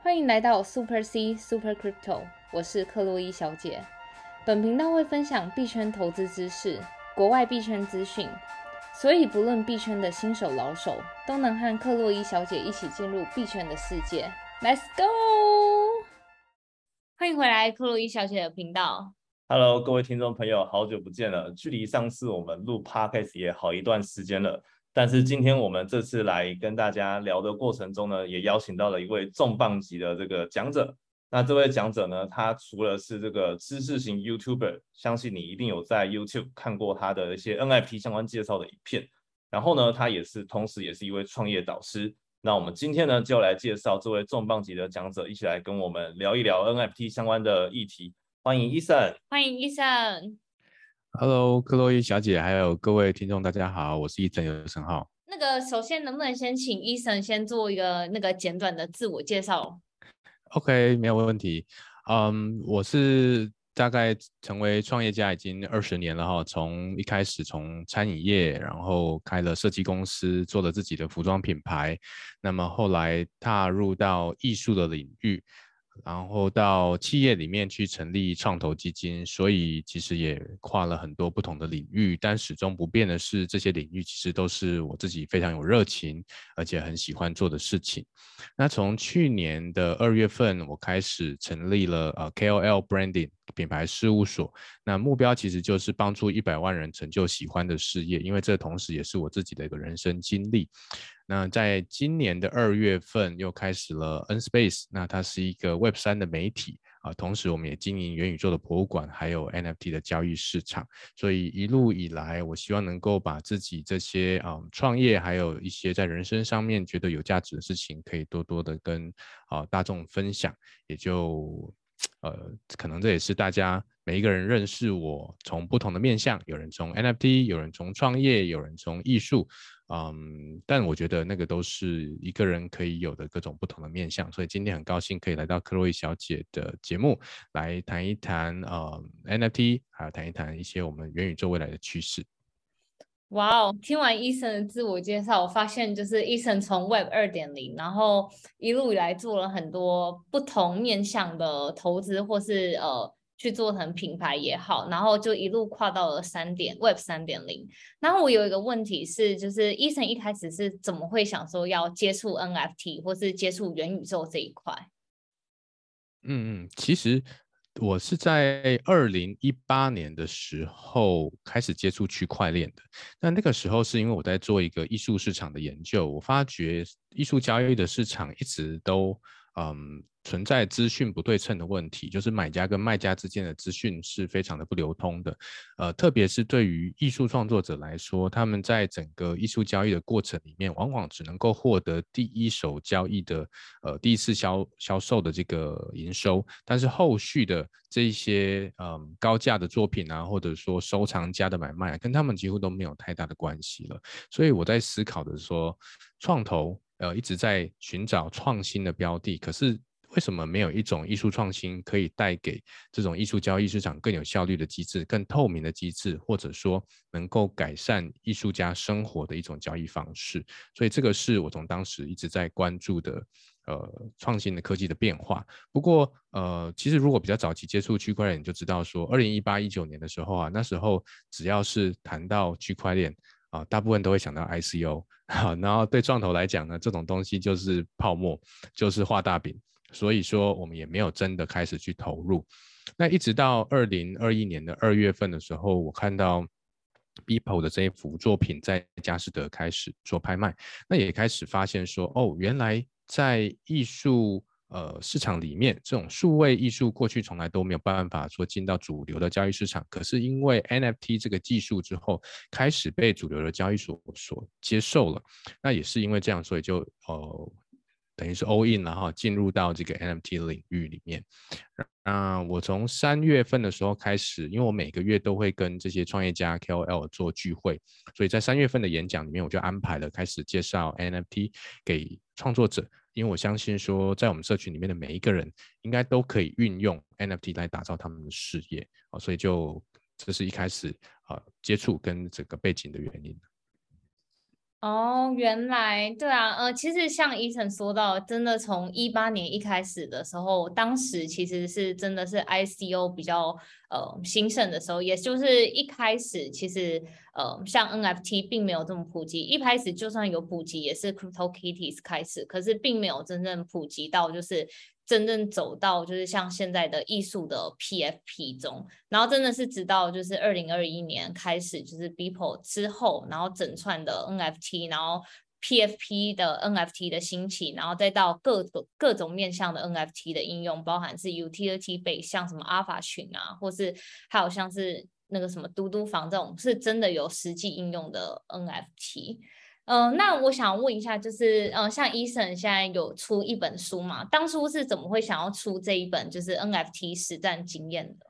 欢迎来到 Super C Super Crypto，我是克洛伊小姐。本频道会分享币圈投资知识、国外币圈资讯，所以不论币圈的新手老手，都能和克洛伊小姐一起进入币圈的世界。Let's go！欢迎回来克洛伊小姐的频道。Hello，各位听众朋友，好久不见了。距离上次我们录 Podcast 也好一段时间了，但是今天我们这次来跟大家聊的过程中呢，也邀请到了一位重磅级的这个讲者。那这位讲者呢，他除了是这个知识型 YouTuber，相信你一定有在 YouTube 看过他的一些 NFT 相关介绍的影片。然后呢，他也是同时也是一位创业导师。那我们今天呢，就来介绍这位重磅级的讲者，一起来跟我们聊一聊 NFT 相关的议题。欢迎伊森。欢迎医生。Hello，克洛伊小姐，还有各位听众，大家好，我是伊森尤生浩。那个，首先能不能先请医生先做一个那个简短的自我介绍？OK，没有问题。嗯，我是大概成为创业家已经二十年了哈，从一开始从餐饮业，然后开了设计公司，做了自己的服装品牌，那么后来踏入到艺术的领域。然后到企业里面去成立创投基金，所以其实也跨了很多不同的领域，但始终不变的是，这些领域其实都是我自己非常有热情，而且很喜欢做的事情。那从去年的二月份，我开始成立了呃 KOL Branding 品牌事务所，那目标其实就是帮助一百万人成就喜欢的事业，因为这同时也是我自己的一个人生经历。那在今年的二月份又开始了 N Space，那它是一个 Web 三的媒体啊，同时我们也经营元宇宙的博物馆，还有 NFT 的交易市场。所以一路以来，我希望能够把自己这些啊、创业，还有一些在人生上面觉得有价值的事情，可以多多的跟啊、大众分享，也就呃，可能这也是大家每一个人认识我从不同的面向，有人从 NFT，有人从创业，有人从艺术。嗯，但我觉得那个都是一个人可以有的各种不同的面向，所以今天很高兴可以来到克洛伊小姐的节目，来谈一谈呃 NFT，还有谈一谈一些我们元宇宙未来的趋势。哇哦！听完医生的自我介绍，我发现就是医生从 Web 二点零，然后一路以来做了很多不同面向的投资，或是呃。去做成品牌也好，然后就一路跨到了三点 Web 三点零。然后我有一个问题是，就是医生一开始是怎么会想说要接触 NFT 或是接触元宇宙这一块？嗯嗯，其实我是在二零一八年的时候开始接触区块链的。那那个时候是因为我在做一个艺术市场的研究，我发觉艺术交易的市场一直都嗯。存在资讯不对称的问题，就是买家跟卖家之间的资讯是非常的不流通的。呃，特别是对于艺术创作者来说，他们在整个艺术交易的过程里面，往往只能够获得第一手交易的呃第一次销销售的这个营收，但是后续的这一些嗯、高价的作品啊，或者说收藏家的买卖、跟他们几乎都没有太大的关系了。所以我在思考的说，创投呃一直在寻找创新的标的，可是。为什么没有一种艺术创新可以带给这种艺术交易市场更有效率的机制、更透明的机制，或者说能够改善艺术家生活的一种交易方式？所以这个是我从当时一直在关注的，呃，创新的科技的变化。不过，呃，其实如果比较早期接触区块链，你就知道说，二零一八一九年的时候啊，那时候只要是谈到区块链啊，大部分都会想到 ICO 啊，然后对创投来讲呢，这种东西就是泡沫，就是画大饼。所以说，我们也没有真的开始去投入。那一直到二零二一年的二月份的时候，我看到 Beeple 的这一幅作品在佳士得开始做拍卖，那也开始发现说，哦，原来在艺术呃市场里面，这种数位艺术过去从来都没有办法说进到主流的交易市场，可是因为 NFT 这个技术之后，开始被主流的交易所所接受了。那也是因为这样，所以就呃。等于是 all in 然后进入到这个 NFT 领域里面。那我从三月份的时候开始，因为我每个月都会跟这些创业家 KOL 做聚会，所以在三月份的演讲里面，我就安排了开始介绍 NFT 给创作者。因为我相信说，在我们社群里面的每一个人，应该都可以运用 NFT 来打造他们的事业啊，所以就这是一开始啊接触跟这个背景的原因。哦，原来对啊，呃，其实像伊晨说到，真的从一八年一开始的时候，当时其实是真的是 ICO 比较呃兴盛的时候，也就是一开始其实呃像 NFT 并没有这么普及，一开始就算有普及，也是 Crypto Kitties 开始，可是并没有真正普及到就是。真正走到就是像现在的艺术的 PFP 中，然后真的是直到就是二零二一年开始，就是 Beeple 之后，然后整串的 NFT，然后 PFP 的 NFT 的兴起，然后再到各种各种面向的 NFT 的应用，包含是 Utility base，像什么阿法群啊，或是还有像是那个什么嘟嘟房这种，是真的有实际应用的 NFT。嗯，那我想问一下，就是，嗯，像医生现在有出一本书嘛？当初是怎么会想要出这一本，就是 NFT 实战经验的？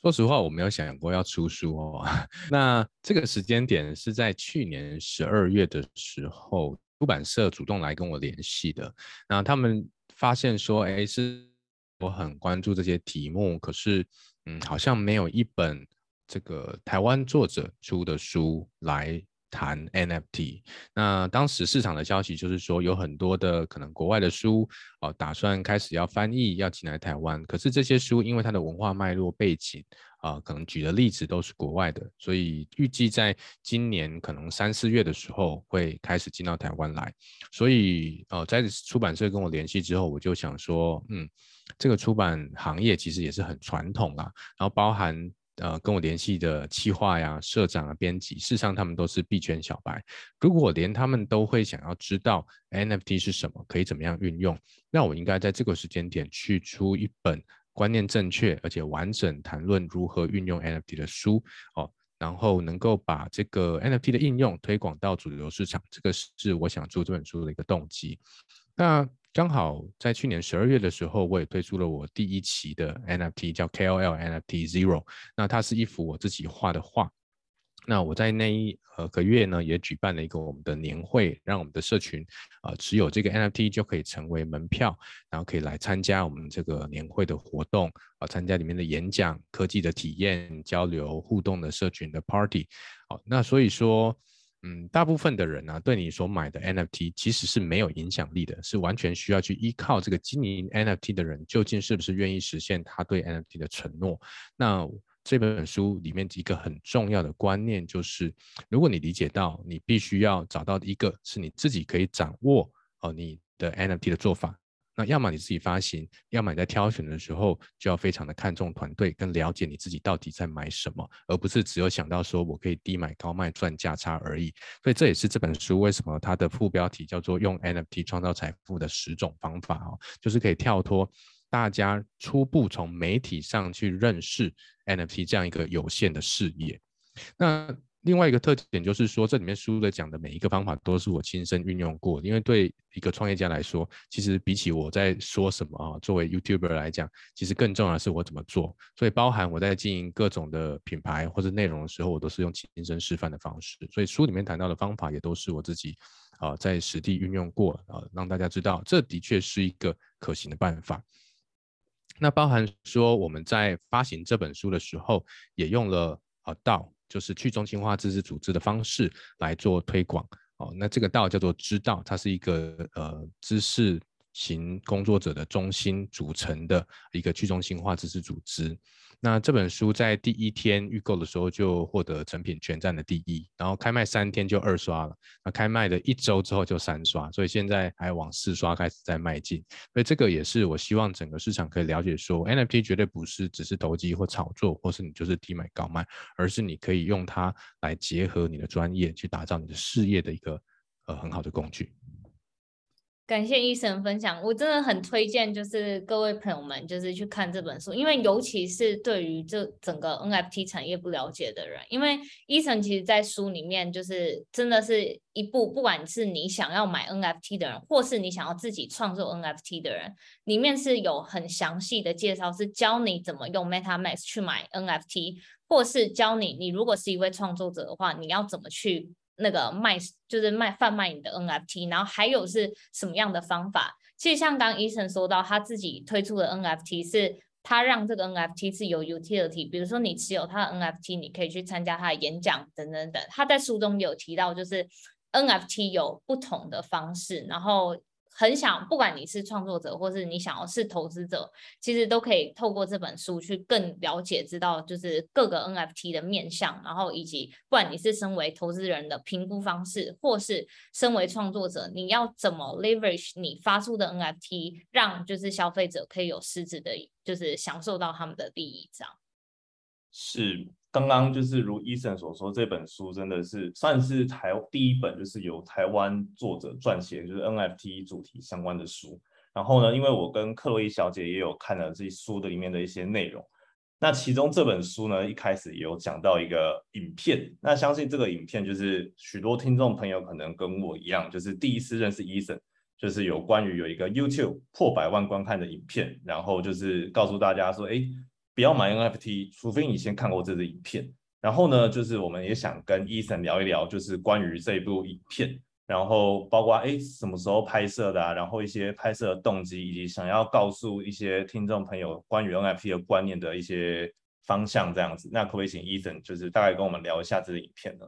说实话，我没有想过要出书哦。那这个时间点是在去年十二月的时候，出版社主动来跟我联系的。那他们发现说，哎，是我很关注这些题目，可是，嗯，好像没有一本这个台湾作者出的书来。谈 NFT，那当时市场的消息就是说，有很多的可能国外的书哦，打算开始要翻译，要进来台湾。可是这些书因为它的文化脉络背景啊，可能举的例子都是国外的，所以预计在今年可能三四月的时候会开始进到台湾来。所以呃，在出版社跟我联系之后，我就想说，嗯，这个出版行业其实也是很传统啦，然后包含。呃，跟我联系的企划呀、社长啊、编辑，事实上他们都是币圈小白。如果连他们都会想要知道 NFT 是什么，可以怎么样运用，那我应该在这个时间点去出一本观念正确而且完整谈论如何运用 NFT 的书哦，然后能够把这个 NFT 的应用推广到主流市场，这个是我想做这本书的一个动机。那。刚好在去年十二月的时候，我也推出了我第一期的 NFT，叫 KOL NFT Zero。那它是一幅我自己画的画。那我在那一呃个月呢，也举办了一个我们的年会，让我们的社群啊持有这个 NFT 就可以成为门票，然后可以来参加我们这个年会的活动啊，参加里面的演讲、科技的体验、交流、互动的社群的 Party。好，那所以说。嗯，大部分的人呢，对你所买的 NFT 其实是没有影响力的，是完全需要去依靠这个经营 NFT 的人究竟是不是愿意实现他对 NFT 的承诺。那这本书里面一个很重要的观念就是，如果你理解到你必须要找到一个是你自己可以掌握哦你的 NFT 的做法。那要么你自己发行，要么你在挑选的时候就要非常的看重团队，跟了解你自己到底在买什么，而不是只有想到说我可以低买高卖赚价差而已。所以这也是这本书为什么它的副标题叫做“用 NFT 创造财富的十种方法”哦，就是可以跳脱大家初步从媒体上去认识 NFT 这样一个有限的事业。那另外一个特点就是说，这里面书的讲的每一个方法都是我亲身运用过。因为对一个创业家来说，其实比起我在说什么啊，作为 YouTuber 来讲，其实更重要的是我怎么做。所以包含我在经营各种的品牌或者内容的时候，我都是用亲身示范的方式。所以书里面谈到的方法也都是我自己啊在实地运用过啊，让大家知道这的确是一个可行的办法。那包含说我们在发行这本书的时候，也用了啊道。就是去中心化知识组织的方式来做推广。哦，那这个道叫做知道，它是一个呃知识型工作者的中心组成的一个去中心化知识组织。那这本书在第一天预购的时候就获得成品全站的第一，然后开卖三天就二刷了，那开卖的一周之后就三刷，所以现在还往四刷开始在迈进。所以这个也是我希望整个市场可以了解，说 NFT 绝对不是只是投机或炒作，或是你就是低买高卖，而是你可以用它来结合你的专业去打造你的事业的一个呃很好的工具。感谢医生分享，我真的很推荐，就是各位朋友们，就是去看这本书，因为尤其是对于这整个 NFT 产业不了解的人，因为医生其实在书里面就是真的是一部，不管是你想要买 NFT 的人，或是你想要自己创作 NFT 的人，里面是有很详细的介绍，是教你怎么用 MetaMask 去买 NFT，或是教你，你如果是一位创作者的话，你要怎么去。那个卖就是卖贩卖你的 NFT，然后还有是什么样的方法？其实像刚医生说到，他自己推出的 NFT 是他让这个 NFT 是有 utility，比如说你持有他的 NFT，你可以去参加他的演讲等等等。他在书中有提到，就是 NFT 有不同的方式，然后。很想，不管你是创作者，或是你想要是投资者，其实都可以透过这本书去更了解，知道就是各个 NFT 的面向，然后以及不管你是身为投资人的评估方式，或是身为创作者，你要怎么 leverage 你发出的 NFT，让就是消费者可以有实质的，就是享受到他们的利益，这样。是。刚刚就是如伊森所说，这本书真的是算是台第一本，就是由台湾作者撰写，就是 NFT 主题相关的书。然后呢，因为我跟克洛伊小姐也有看了这书的里面的一些内容，那其中这本书呢，一开始也有讲到一个影片。那相信这个影片就是许多听众朋友可能跟我一样，就是第一次认识伊森，就是有关于有一个 YouTube 破百万观看的影片，然后就是告诉大家说，哎。不要买 NFT，除非你先看过这支影片。然后呢，就是我们也想跟 Eason 聊一聊，就是关于这部影片，然后包括哎什么时候拍摄的啊，然后一些拍摄的动机，以及想要告诉一些听众朋友关于 NFT 的观念的一些方向这样子。那可不可以请 Eason 就是大概跟我们聊一下这个影片呢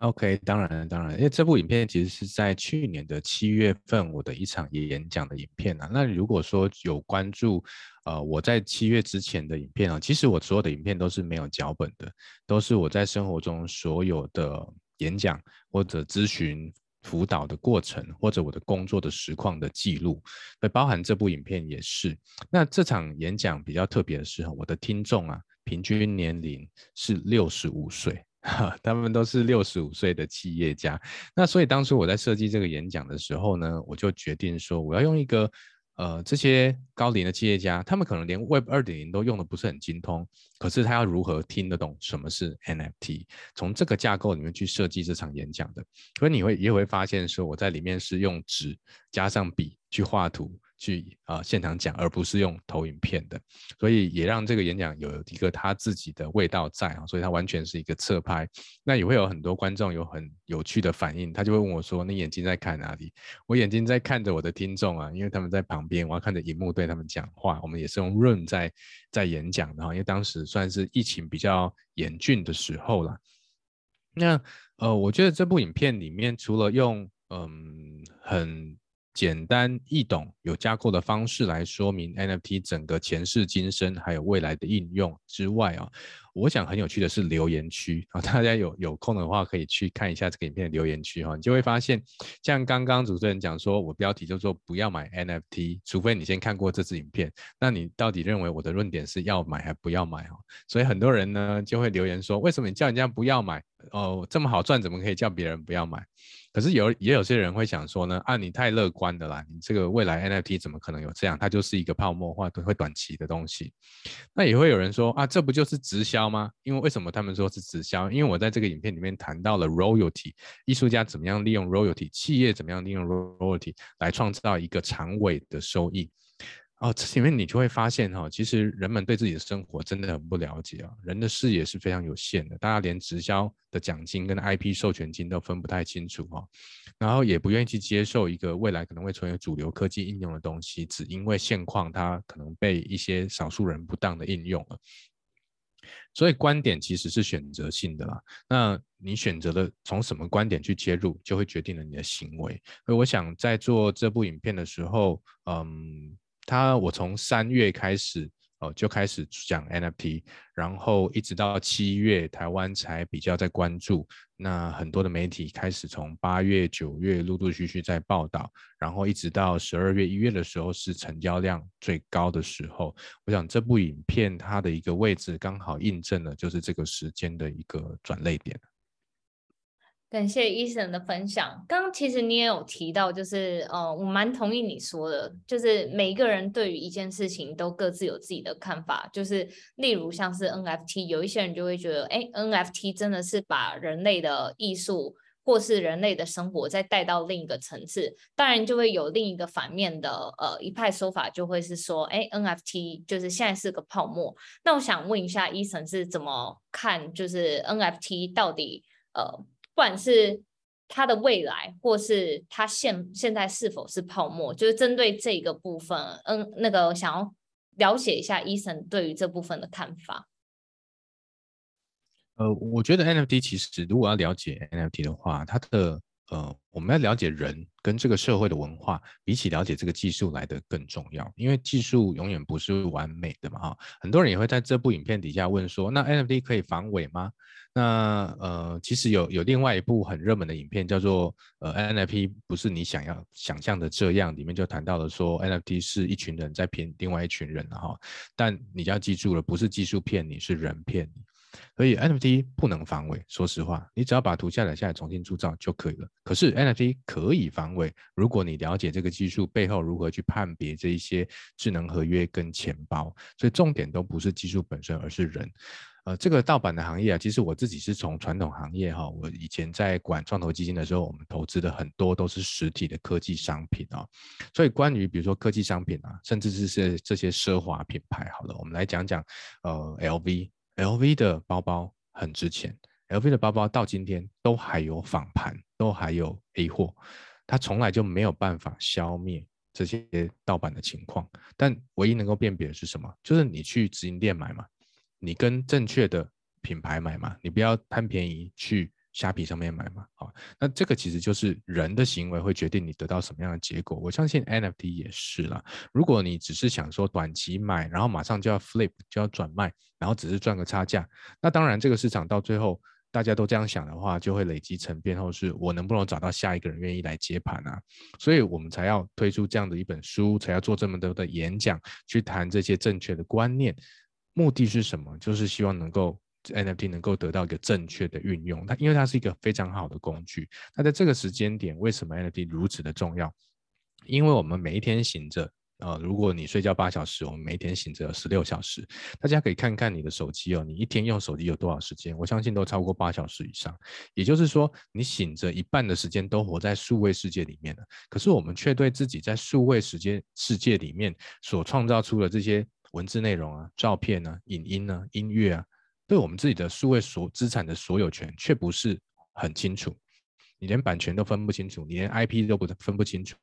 ？OK，当然当然，因为这部影片其实是在去年的七月份我的一场演讲的影片啊。那如果说有关注，呃，我在七月之前的影片啊，其实我所有的影片都是没有脚本的，都是我在生活中所有的演讲或者咨询辅导的过程，或者我的工作的实况的记录，会包含这部影片也是。那这场演讲比较特别的是，我的听众啊，平均年龄是六十五岁。他们都是六十五岁的企业家，那所以当初我在设计这个演讲的时候呢，我就决定说，我要用一个呃这些高龄的企业家，他们可能连 Web 二点零都用的不是很精通，可是他要如何听得懂什么是 NFT？从这个架构里面去设计这场演讲的，所以你会也会发现说，我在里面是用纸加上笔去画图。去啊现场讲，而不是用投影片的，所以也让这个演讲有一个他自己的味道在啊，所以它完全是一个侧拍。那也会有很多观众有很有趣的反应，他就会问我说：“你眼睛在看哪里？”我眼睛在看着我的听众啊，因为他们在旁边，我要看着荧幕对他们讲话。我们也是用 Room 在在演讲的哈，因为当时算是疫情比较严峻的时候了。那呃，我觉得这部影片里面除了用嗯很。简单易懂、有架构的方式来说明 NFT 整个前世今生还有未来的应用之外啊，我想很有趣的是留言区啊，大家有有空的话可以去看一下这个影片的留言区哈，你就会发现，像刚刚主持人讲说，我标题就说不要买 NFT，除非你先看过这支影片，那你到底认为我的论点是要买还不要买哈？所以很多人呢就会留言说，为什么你叫人家不要买？哦，这么好赚，怎么可以叫别人不要买？可是有也有些人会想说呢，啊，你太乐观的啦，你这个未来 NFT 怎么可能有这样？它就是一个泡沫化，会短期的东西。那也会有人说啊，这不就是直销吗？因为为什么他们说是直销？因为我在这个影片里面谈到了 royalty，艺术家怎么样利用 royalty，企业怎么样利用 royalty 来创造一个长尾的收益。哦，这里面你就会发现哈，其实人们对自己的生活真的很不了解啊，人的视野是非常有限的，大家连直销的奖金跟 IP 授权金都分不太清楚哈，然后也不愿意去接受一个未来可能会成为主流科技应用的东西，只因为现况它可能被一些少数人不当的应用了，所以观点其实是选择性的啦，那你选择了从什么观点去切入，就会决定了你的行为。所以我想在做这部影片的时候，嗯。他我从三月开始哦就开始讲 NFT，然后一直到七月台湾才比较在关注。那很多的媒体开始从八月、九月陆陆续续在报道，然后一直到十二月、一月的时候是成交量最高的时候。我想这部影片它的一个位置刚好印证了就是这个时间的一个转泪点。感谢医生的分享。刚刚其实你也有提到，就是呃，我蛮同意你说的，就是每一个人对于一件事情都各自有自己的看法。就是例如像是 NFT，有一些人就会觉得，哎，NFT 真的是把人类的艺术或是人类的生活再带到另一个层次。当然，就会有另一个反面的呃一派说法，就会是说，哎，NFT 就是现在是个泡沫。那我想问一下，医生是怎么看，就是 NFT 到底呃？不管是它的未来，或是它现现在是否是泡沫，就是针对这个部分，嗯，那个想要了解一下医生对于这部分的看法。呃，我觉得 NFT 其实如果要了解 NFT 的话，它的呃，我们要了解人跟这个社会的文化，比起了解这个技术来的更重要。因为技术永远不是完美的嘛，哈。很多人也会在这部影片底下问说，那 NFT 可以防伪吗？那呃，其实有有另外一部很热门的影片叫做呃 NFT 不是你想要想象的这样，里面就谈到了说 NFT 是一群人在骗另外一群人哈。但你要记住了，不是技术骗你，是人骗你。所以 NFT 不能防伪，说实话，你只要把图下载下来重新铸造就可以了。可是 NFT 可以防伪，如果你了解这个技术背后如何去判别这一些智能合约跟钱包，所以重点都不是技术本身，而是人。呃，这个盗版的行业啊，其实我自己是从传统行业哈，我以前在管创投基金的时候，我们投资的很多都是实体的科技商品啊。所以关于比如说科技商品啊，甚至是是这些奢华品牌，好了，我们来讲讲呃 LV。LV 的包包很值钱，LV 的包包到今天都还有仿盘，都还有 A 货，它从来就没有办法消灭这些盗版的情况。但唯一能够辨别的是什么？就是你去直营店买嘛，你跟正确的品牌买嘛，你不要贪便宜去。虾皮上面买嘛，那这个其实就是人的行为会决定你得到什么样的结果。我相信 NFT 也是啦。如果你只是想说短期买，然后马上就要 flip 就要转卖，然后只是赚个差价，那当然这个市场到最后大家都这样想的话，就会累积成变后是我能不能找到下一个人愿意来接盘啊？所以我们才要推出这样的一本书，才要做这么多的演讲，去谈这些正确的观念。目的是什么？就是希望能够。NFT 能够得到一个正确的运用，它因为它是一个非常好的工具。那在这个时间点，为什么 NFT 如此的重要？因为我们每一天醒着，呃，如果你睡觉八小时，我们每天醒着十六小时。大家可以看看你的手机哦，你一天用手机有多少时间？我相信都超过八小时以上。也就是说，你醒着一半的时间都活在数位世界里面了。可是我们却对自己在数位时间世界里面所创造出的这些文字内容啊、照片啊、影音啊、音乐啊。对我们自己的数位所资产的所有权却不是很清楚，你连版权都分不清楚，你连 IP 都不分不清楚，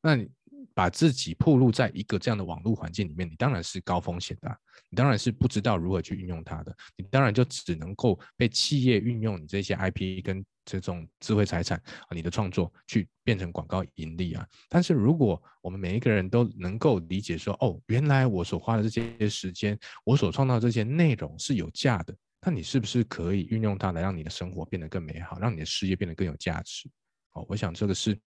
那你把自己暴露在一个这样的网络环境里面，你当然是高风险的，你当然是不知道如何去运用它的，你当然就只能够被企业运用你这些 IP 跟。这种智慧财产啊，你的创作去变成广告盈利啊。但是如果我们每一个人都能够理解说，哦，原来我所花的这些时间，我所创造这些内容是有价的，那你是不是可以运用它来让你的生活变得更美好，让你的事业变得更有价值？哦，我想这个是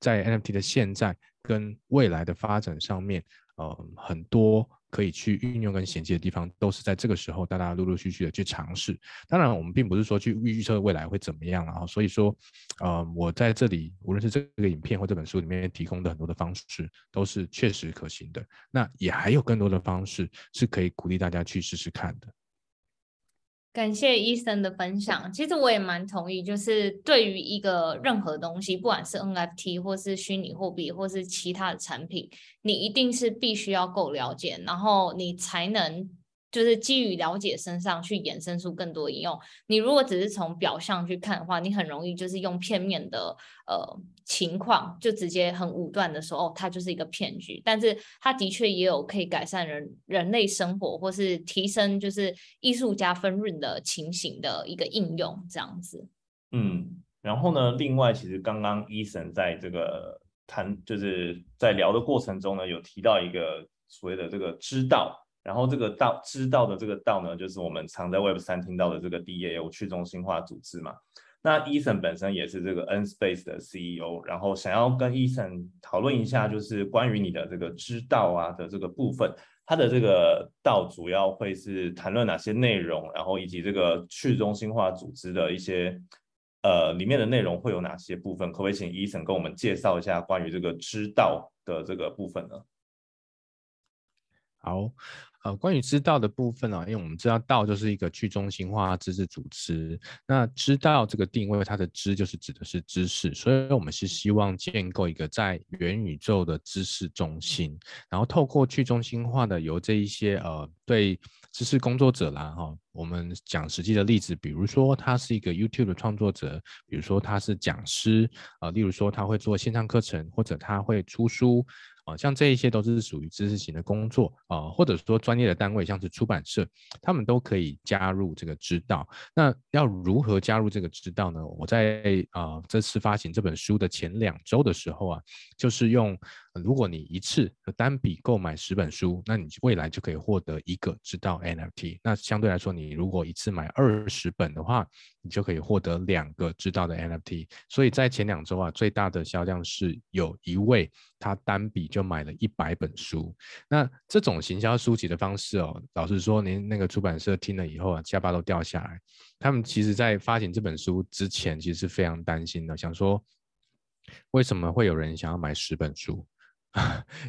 在 NFT 的现在跟未来的发展上面，呃，很多。可以去运用跟衔接的地方，都是在这个时候，大家陆陆续续的去尝试。当然，我们并不是说去预测未来会怎么样啊。所以说，呃，我在这里，无论是这个影片或这本书里面提供的很多的方式，都是确实可行的。那也还有更多的方式是可以鼓励大家去试试看的。感谢医生的分享。其实我也蛮同意，就是对于一个任何东西，不管是 NFT 或是虚拟货币，或是其他的产品，你一定是必须要够了解，然后你才能。就是基于了解身上去衍生出更多应用。你如果只是从表象去看的话，你很容易就是用片面的呃情况，就直接很武断的说哦，它就是一个骗局。但是它的确也有可以改善人人类生活，或是提升就是艺术家分润的情形的一个应用，这样子。嗯，然后呢，另外其实刚刚伊森在这个谈就是在聊的过程中呢，有提到一个所谓的这个知道。然后这个道知道的这个道呢，就是我们常在 Web 三听到的这个 DAO 去中心化组织嘛。那 Ethan 本身也是这个 N Space 的 CEO，然后想要跟 Ethan 讨论一下，就是关于你的这个知道啊的这个部分，它的这个道主要会是谈论哪些内容，然后以及这个去中心化组织的一些呃里面的内容会有哪些部分？可不可以请 Ethan 跟我们介绍一下关于这个知道的这个部分呢？好。呃，关于知道的部分呢，因为我们知道道就是一个去中心化知识组织。那知道这个定位，它的知就是指的是知识，所以我们是希望建构一个在元宇宙的知识中心，然后透过去中心化的由这一些呃对知识工作者啦哈，我们讲实际的例子，比如说他是一个 YouTube 的创作者，比如说他是讲师啊，例如说他会做线上课程，或者他会出书。啊，像这一些都是属于知识型的工作啊，或者说专业的单位，像是出版社，他们都可以加入这个知道。那要如何加入这个知道呢？我在啊这次发行这本书的前两周的时候啊，就是用。如果你一次单笔购买十本书，那你未来就可以获得一个知道 NFT。那相对来说，你如果一次买二十本的话，你就可以获得两个知道的 NFT。所以在前两周啊，最大的销量是有一位他单笔就买了一百本书。那这种行销书籍的方式哦，老实说，您那个出版社听了以后啊，下巴都掉下来。他们其实在发行这本书之前，其实是非常担心的，想说为什么会有人想要买十本书？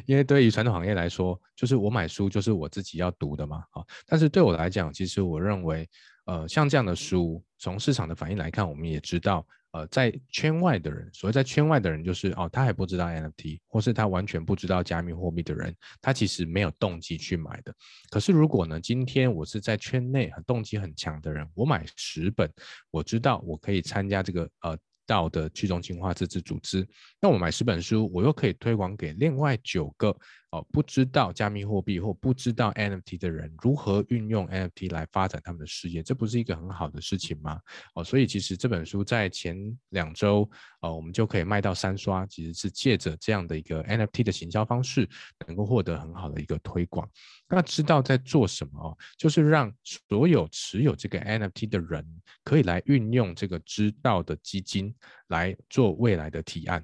因为对于传统行业来说，就是我买书就是我自己要读的嘛，啊，但是对我来讲，其实我认为，呃，像这样的书，从市场的反应来看，我们也知道，呃，在圈外的人，所谓在圈外的人，就是哦，他还不知道 NFT，或是他完全不知道加密货币的人，他其实没有动机去买的。可是如果呢，今天我是在圈内很动机很强的人，我买十本，我知道我可以参加这个呃。到的去中心化自治组织，那我买十本书，我又可以推广给另外九个。哦，不知道加密货币或不知道 NFT 的人如何运用 NFT 来发展他们的事业，这不是一个很好的事情吗？哦，所以其实这本书在前两周，呃，我们就可以卖到三刷，其实是借着这样的一个 NFT 的行销方式，能够获得很好的一个推广。那知道在做什么哦，就是让所有持有这个 NFT 的人，可以来运用这个知道的基金来做未来的提案。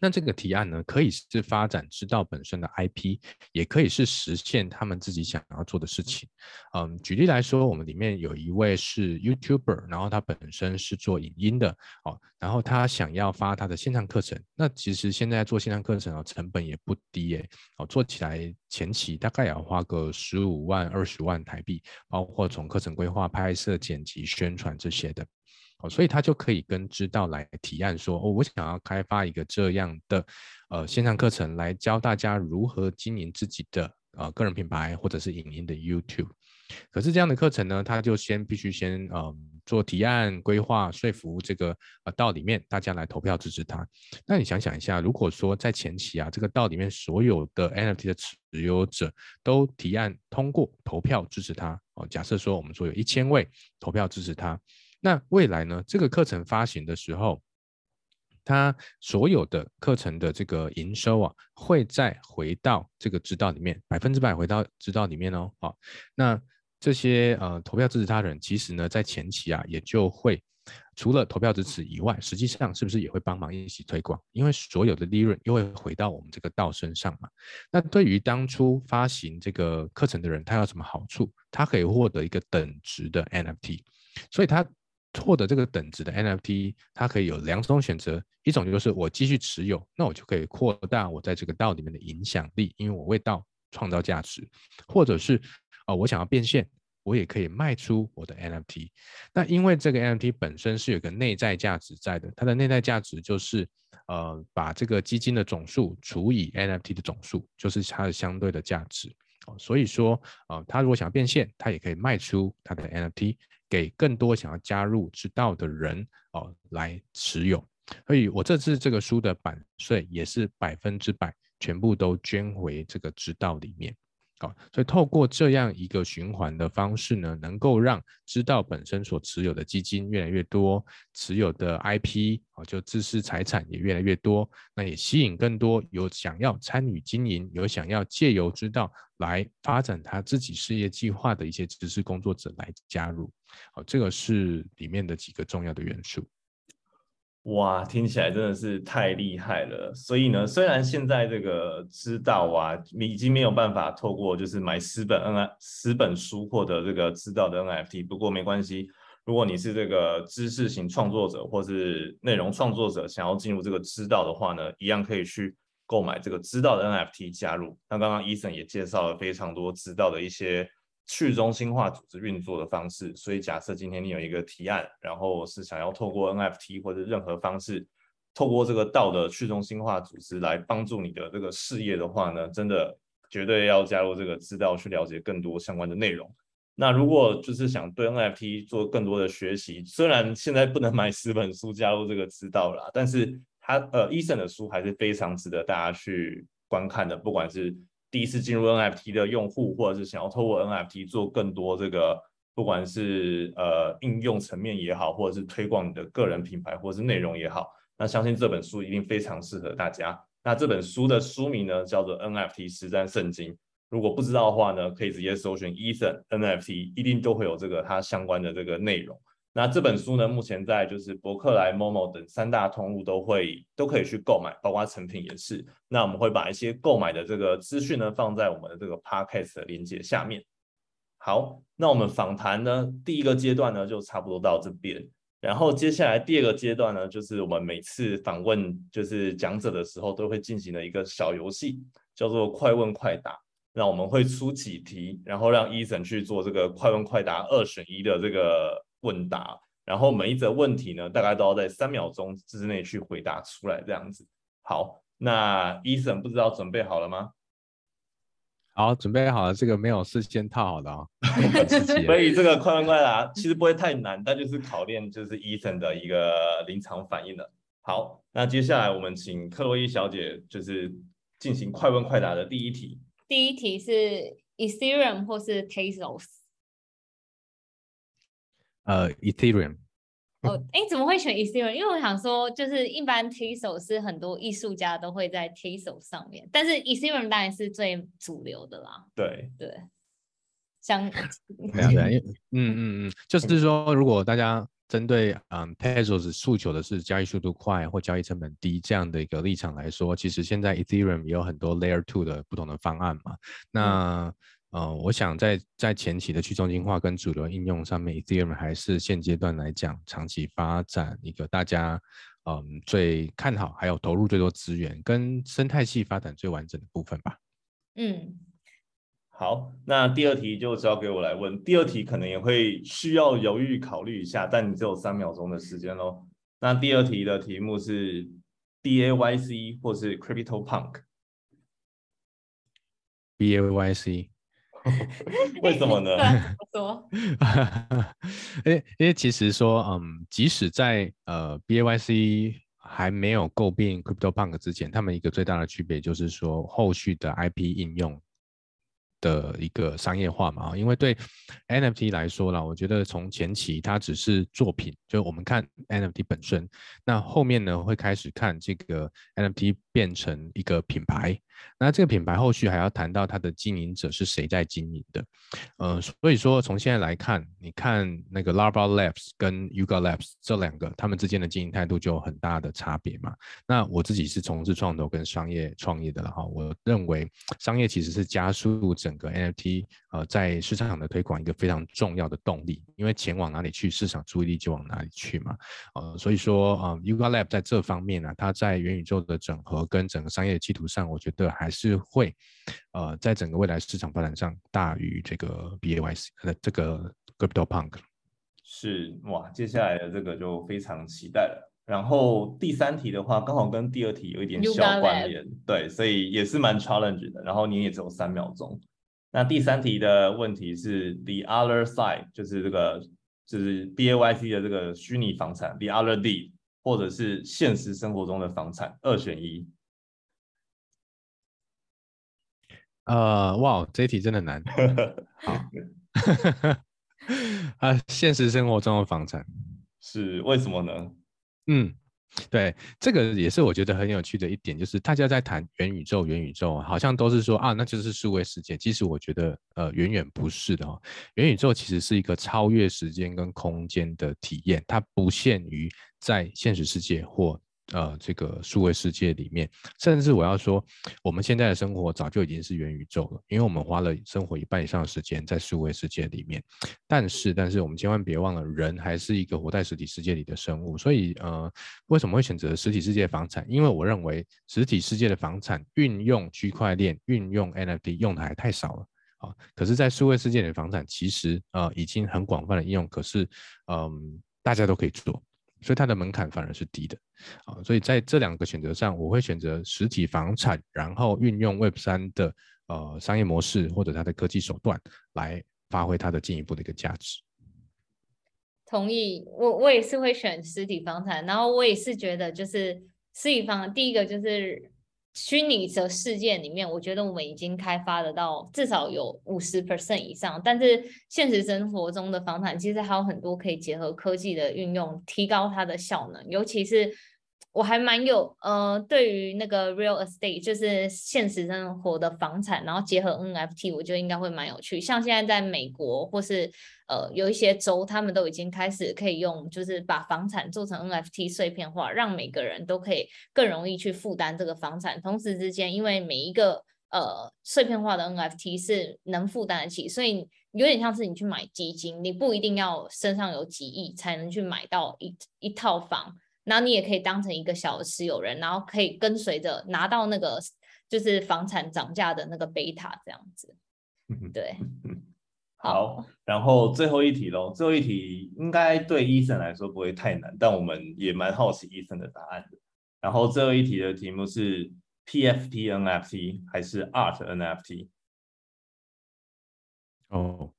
那这个提案呢，可以是发展知道本身的 IP，也可以是实现他们自己想要做的事情。嗯，举例来说，我们里面有一位是 YouTuber，然后他本身是做影音的，哦，然后他想要发他的线上课程。那其实现在做线上课程啊，成本也不低诶，哦，做起来前期大概也要花个十五万、二十万台币，包括从课程规划、拍摄、剪辑、宣传这些的。哦，所以他就可以跟知道来提案说，哦，我想要开发一个这样的呃线上课程，来教大家如何经营自己的呃个人品牌或者是影音的 YouTube。可是这样的课程呢，他就先必须先呃做提案规划，说服这个呃道里面大家来投票支持他。那你想想一下，如果说在前期啊，这个道里面所有的 NFT 的持有者都提案通过投票支持他，哦，假设说我们说有一千位投票支持他。那未来呢？这个课程发行的时候，它所有的课程的这个营收啊，会再回到这个指导里面，百分之百回到指导里面哦。好，那这些呃投票支持他人，其实呢，在前期啊，也就会除了投票支持以外，实际上是不是也会帮忙一起推广？因为所有的利润又会回到我们这个道身上嘛。那对于当初发行这个课程的人，他有什么好处？他可以获得一个等值的 NFT，所以他。获得这个等值的 NFT，它可以有两种选择，一种就是我继续持有，那我就可以扩大我在这个道里面的影响力，因为我为道创造价值；或者是啊，我想要变现，我也可以卖出我的 NFT。那因为这个 NFT 本身是有个内在价值在的，它的内在价值就是呃，把这个基金的总数除以 NFT 的总数，就是它的相对的价值。所以说啊，他如果想要变现，他也可以卖出他的 NFT。给更多想要加入之道的人哦来持有，所以我这次这个书的版税也是百分之百全部都捐回这个之道里面。好，所以透过这样一个循环的方式呢，能够让知道本身所持有的基金越来越多，持有的 IP 啊，就知识财产也越来越多，那也吸引更多有想要参与经营、有想要借由知道来发展他自己事业计划的一些知识工作者来加入。好，这个是里面的几个重要的元素。哇，听起来真的是太厉害了。所以呢，虽然现在这个知道啊，你已经没有办法透过就是买十本 N 十本书获得这个知道的 NFT，不过没关系，如果你是这个知识型创作者或是内容创作者，想要进入这个知道的话呢，一样可以去购买这个知道的 NFT 加入。那刚刚 Eason 也介绍了非常多知道的一些。去中心化组织运作的方式，所以假设今天你有一个提案，然后是想要透过 NFT 或者任何方式，透过这个道的去中心化组织来帮助你的这个事业的话呢，真的绝对要加入这个知道去了解更多相关的内容。那如果就是想对 NFT 做更多的学习，虽然现在不能买十本书加入这个知道啦，但是他呃，医生的书还是非常值得大家去观看的，不管是。第一次进入 NFT 的用户，或者是想要透过 NFT 做更多这个，不管是呃应用层面也好，或者是推广你的个人品牌或者是内容也好，那相信这本书一定非常适合大家。那这本书的书名呢叫做 NFT 实战圣经。如果不知道的话呢，可以直接搜寻 Ethan NFT，一定都会有这个它相关的这个内容。那这本书呢，目前在就是博客来、Momo 等三大通路都会都可以去购买，包括成品也是。那我们会把一些购买的这个资讯呢，放在我们的这个 Podcast 的链接下面。好，那我们访谈呢，第一个阶段呢，就差不多到这边。然后接下来第二个阶段呢，就是我们每次访问就是讲者的时候，都会进行的一个小游戏，叫做快问快答。那我们会出几题，然后让伊森去做这个快问快答二选一的这个问答，然后每一则问题呢，大概都要在三秒钟之内去回答出来，这样子。好，那 Eason 不知道准备好了吗？好，准备好了，这个没有事先套好的 啊。所以这个快问快答其实不会太难，但就是考验就是 Eason 的一个临场反应了。好，那接下来我们请克洛伊小姐就是进行快问快答的第一题。第一题是 Ethereum 或是 Tezos？呃，Ethereum。哦，哎，怎么会选 Ethereum？因为我想说，就是一般 Tesos 是很多艺术家都会在 Tesos 上面，但是 Ethereum 当然是最主流的啦。对对，像 对啊对啊，因为 嗯嗯嗯，就是说，如果大家。针对嗯 Tezos 诉求的是交易速度快或交易成本低这样的一个立场来说，其实现在 Ethereum 也有很多 Layer Two 的不同的方案嘛。那呃，我想在在前期的去中心化跟主流应用上面，Ethereum 还是现阶段来讲长期发展一个大家嗯最看好，还有投入最多资源跟生态系发展最完整的部分吧。嗯。好，那第二题就交给我来问。第二题可能也会需要犹豫考虑一下，但你只有三秒钟的时间喽。那第二题的题目是 D A Y C 或是 Crypto Punk？B A Y C？为什么呢？说，因为因为其实说，嗯，即使在呃 B A Y C 还没有诟病 Crypto Punk 之前，他们一个最大的区别就是说，后续的 I P 应用。的一个商业化嘛，因为对 NFT 来说啦，我觉得从前期它只是作品，就我们看 NFT 本身，那后面呢会开始看这个 NFT 变成一个品牌。那这个品牌后续还要谈到它的经营者是谁在经营的，呃，所以说从现在来看，你看那个 Larva Labs 跟 Yuga Labs 这两个，他们之间的经营态度就有很大的差别嘛。那我自己是从事创投跟商业创业的了哈，我认为商业其实是加速整个 NFT 呃在市场的推广一个非常重要的动力，因为钱往哪里去，市场注意力就往哪里去嘛。呃，所以说啊，Yuga Lab 在这方面呢，它在元宇宙的整合跟整个商业的企图上，我觉得。还是会，呃，在整个未来市场发展上大于这个 BAYC 的这个 Crypto Punk。是哇，接下来的这个就非常期待了。然后第三题的话，刚好跟第二题有一点小关联，对，所以也是蛮 challenge 的。然后你也只有三秒钟。那第三题的问题是 The other side，就是这个就是 BAYC 的这个虚拟房产，The other D，或者是现实生活中的房产，二选一。呃，哇，这一题真的难。好，啊，现实生活中的房产是为什么呢？嗯，对，这个也是我觉得很有趣的一点，就是大家在谈元宇宙，元宇宙好像都是说啊，那就是数位世界。其实我觉得，呃，远远不是的哦。元宇宙其实是一个超越时间跟空间的体验，它不限于在现实世界或。呃，这个数位世界里面，甚至我要说，我们现在的生活早就已经是元宇宙了，因为我们花了生活一半以上的时间在数位世界里面。但是，但是我们千万别忘了，人还是一个活在实体世界里的生物。所以，呃，为什么会选择实体世界房产？因为我认为实体世界的房产运用区块链、运用 NFT 用的还太少了啊。可是，在数位世界里的房产，其实呃已经很广泛的应用，可是嗯，大家都可以做。所以它的门槛反而是低的，啊，所以在这两个选择上，我会选择实体房产，然后运用 Web 三的呃商业模式或者它的科技手段来发挥它的进一步的一个价值。同意，我我也是会选实体房产，然后我也是觉得就是实体房，第一个就是虚拟的世界里面，我觉得我们已经开发得到至少有五十 percent 以上，但是现实生活中的房产其实还有很多可以结合科技的运用，提高它的效能，尤其是。我还蛮有呃，对于那个 real estate，就是现实生活的房产，然后结合 NFT，我觉得应该会蛮有趣。像现在在美国或是呃有一些州，他们都已经开始可以用，就是把房产做成 NFT 碎片化，让每个人都可以更容易去负担这个房产。同时之间，因为每一个呃碎片化的 NFT 是能负担得起，所以有点像是你去买基金，你不一定要身上有几亿才能去买到一一套房。然后你也可以当成一个小的持有人，然后可以跟随着拿到那个就是房产涨价的那个贝塔这样子。对，好，然后最后一题喽，最后一题应该对医生来说不会太难，但我们也蛮好奇医生的答案的。然后最后一题的题目是 PFP NFT 还是 Art NFT？哦。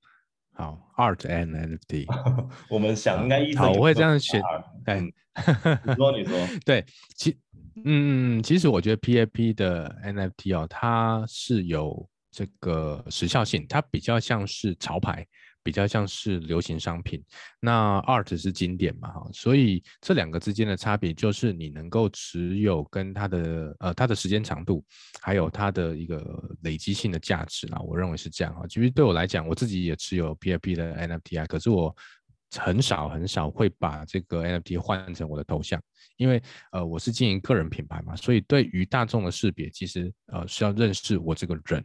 好，art and NFT，我们想应该一好，我会这样选。对，你说你说，对，其嗯，其实我觉得 PAP 的 NFT 哦，它是有这个时效性，它比较像是潮牌。比较像是流行商品，那 art 是经典嘛，哈，所以这两个之间的差别就是你能够持有跟它的呃它的时间长度，还有它的一个累积性的价值啊，我认为是这样哈。其实对我来讲，我自己也持有 PFP 的 NFT 啊，可是我很少很少会把这个 NFT 换成我的头像，因为呃我是经营个人品牌嘛，所以对于大众的识别，其实呃是要认识我这个人，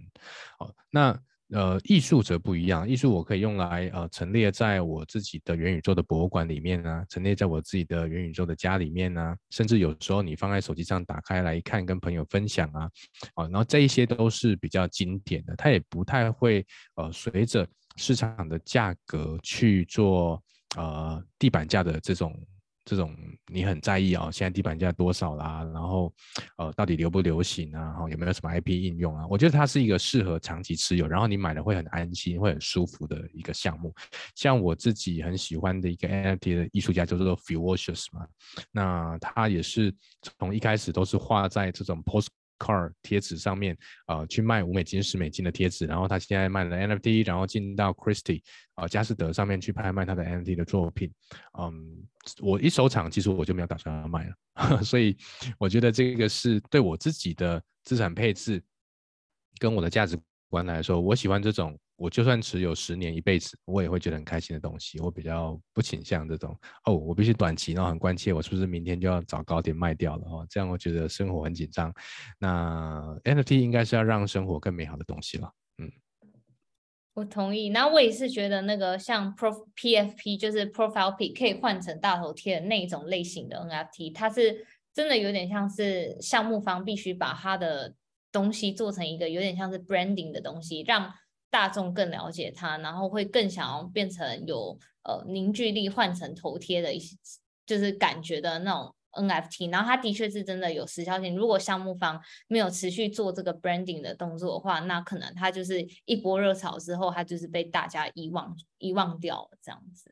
好那。呃，艺术则不一样。艺术我可以用来呃陈列在我自己的元宇宙的博物馆里面啊，陈列在我自己的元宇宙的家里面啊，甚至有时候你放在手机上打开来看，跟朋友分享啊，啊，然后这一些都是比较经典的，它也不太会呃随着市场的价格去做呃地板价的这种。这种你很在意啊，现在地板价多少啦？然后，呃，到底流不流行啊？然后有没有什么 IP 应用啊？我觉得它是一个适合长期持有，然后你买了会很安心、会很舒服的一个项目。像我自己很喜欢的一个 NFT 的艺术家，叫做 f u s i o u s 嘛，那他也是从一开始都是画在这种 post。Car 贴纸上面，呃，去卖五美金、十美金的贴纸，然后他现在卖了 NFT，然后进到 Christie，啊，佳士得上面去拍卖他的 NFT 的作品。嗯，我一收场，其实我就没有打算要卖了，所以我觉得这个是对我自己的资产配置跟我的价值观来说，我喜欢这种。我就算持有十年一辈子，我也会觉得很开心的东西。我比较不倾向这种哦，我必须短期，然后很关切，我是不是明天就要找高点卖掉了哦？这样我觉得生活很紧张。那 NFT 应该是要让生活更美好的东西了。嗯，我同意。那我也是觉得那个像 Pro PFP 就是 Profile P 可以换成大头贴的那一种类型的 NFT，它是真的有点像是项目方必须把它的东西做成一个有点像是 branding 的东西，让大众更了解它，然后会更想要变成有呃凝聚力换成头贴的一些，就是感觉的那种 NFT。然后它的确是真的有时效性。如果项目方没有持续做这个 branding 的动作的话，那可能它就是一波热潮之后，它就是被大家遗忘遗忘掉了这样子。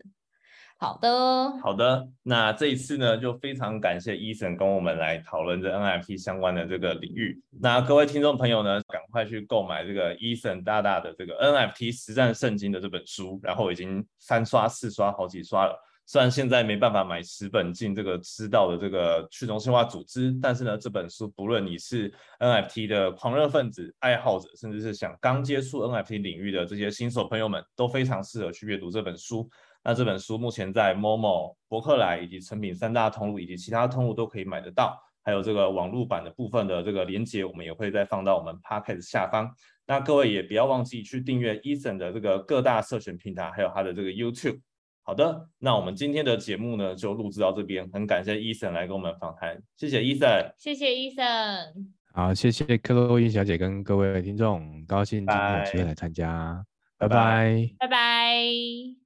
好的，好的，那这一次呢，就非常感谢伊森跟我们来讨论这 NFT 相关的这个领域。那各位听众朋友呢，赶快去购买这个伊森大大的这个 NFT 实战圣经的这本书，然后已经三刷四刷好几刷了。虽然现在没办法买十本进这个知道的这个去中心化组织，但是呢，这本书不论你是 NFT 的狂热分子、爱好者，甚至是想刚接触 NFT 领域的这些新手朋友们，都非常适合去阅读这本书。那这本书目前在 Momo、博客来以及成品三大通路以及其他通路都可以买得到，还有这个网络版的部分的这个连接，我们也会再放到我们 Podcast 下方。那各位也不要忘记去订阅 Eason 的这个各大社群平台，还有他的这个 YouTube。好的，那我们今天的节目呢就录制到这边，很感谢 Eason 来跟我们访谈，谢谢 Eason，谢谢 Eason，好，谢谢克洛伊小姐跟各位听众，高兴今天有机会来参加，拜拜，拜拜。